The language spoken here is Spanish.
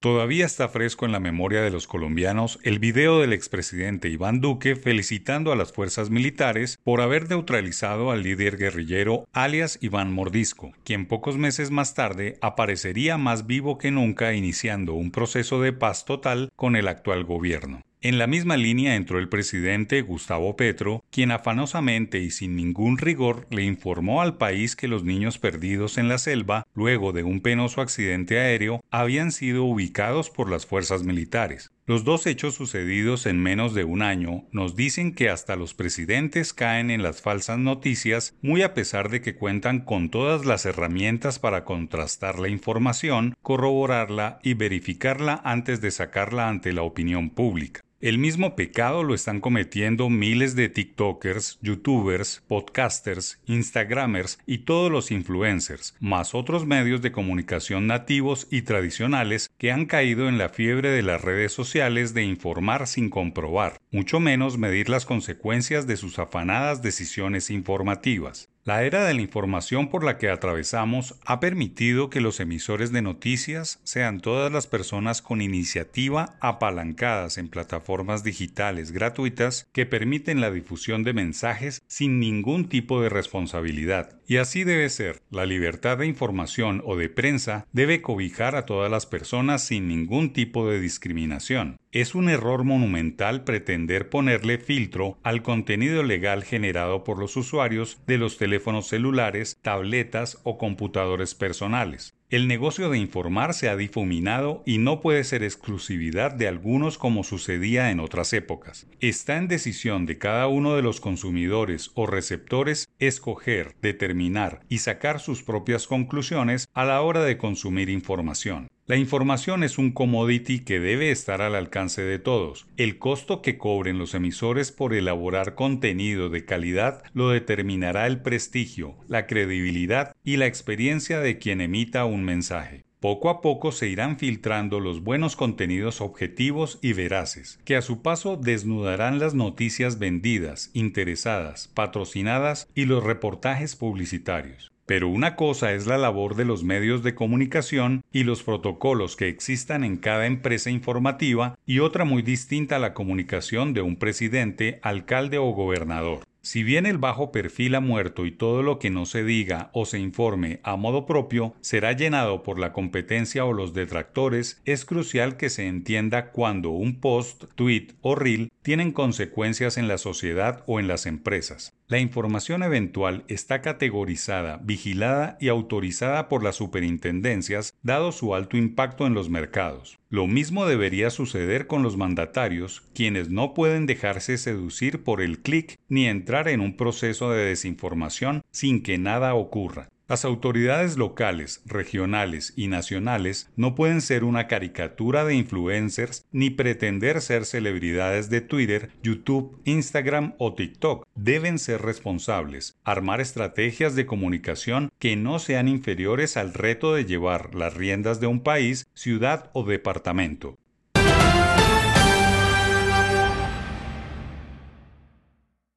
Todavía está fresco en la memoria de los colombianos el video del expresidente Iván Duque felicitando a las fuerzas militares por haber neutralizado al líder guerrillero alias Iván Mordisco, quien pocos meses más tarde aparecería más vivo que nunca iniciando un proceso de paz total con el actual gobierno. En la misma línea entró el presidente Gustavo Petro, quien afanosamente y sin ningún rigor le informó al país que los niños perdidos en la selva, luego de un penoso accidente aéreo, habían sido ubicados por las fuerzas militares. Los dos hechos sucedidos en menos de un año nos dicen que hasta los presidentes caen en las falsas noticias, muy a pesar de que cuentan con todas las herramientas para contrastar la información, corroborarla y verificarla antes de sacarla ante la opinión pública. El mismo pecado lo están cometiendo miles de TikTokers, YouTubers, podcasters, Instagramers y todos los influencers, más otros medios de comunicación nativos y tradicionales que han caído en la fiebre de las redes sociales de informar sin comprobar, mucho menos medir las consecuencias de sus afanadas decisiones informativas. La era de la información por la que atravesamos ha permitido que los emisores de noticias sean todas las personas con iniciativa apalancadas en plataformas digitales gratuitas que permiten la difusión de mensajes sin ningún tipo de responsabilidad. Y así debe ser. La libertad de información o de prensa debe cobijar a todas las personas sin ningún tipo de discriminación. Es un error monumental pretender ponerle filtro al contenido legal generado por los usuarios de los teléfonos celulares, tabletas o computadores personales. El negocio de informar se ha difuminado y no puede ser exclusividad de algunos como sucedía en otras épocas. Está en decisión de cada uno de los consumidores o receptores escoger, determinar y sacar sus propias conclusiones a la hora de consumir información. La información es un commodity que debe estar al alcance de todos. El costo que cobren los emisores por elaborar contenido de calidad lo determinará el prestigio, la credibilidad y la experiencia de quien emita un mensaje. Poco a poco se irán filtrando los buenos contenidos objetivos y veraces, que a su paso desnudarán las noticias vendidas, interesadas, patrocinadas y los reportajes publicitarios. Pero una cosa es la labor de los medios de comunicación y los protocolos que existan en cada empresa informativa y otra muy distinta la comunicación de un presidente, alcalde o gobernador. Si bien el bajo perfil ha muerto y todo lo que no se diga o se informe a modo propio será llenado por la competencia o los detractores, es crucial que se entienda cuando un post, tweet o reel tienen consecuencias en la sociedad o en las empresas. La información eventual está categorizada, vigilada y autorizada por las superintendencias, dado su alto impacto en los mercados. Lo mismo debería suceder con los mandatarios, quienes no pueden dejarse seducir por el clic ni entrar en un proceso de desinformación sin que nada ocurra. Las autoridades locales, regionales y nacionales no pueden ser una caricatura de influencers ni pretender ser celebridades de Twitter, YouTube, Instagram o TikTok. Deben ser responsables, armar estrategias de comunicación que no sean inferiores al reto de llevar las riendas de un país, ciudad o departamento.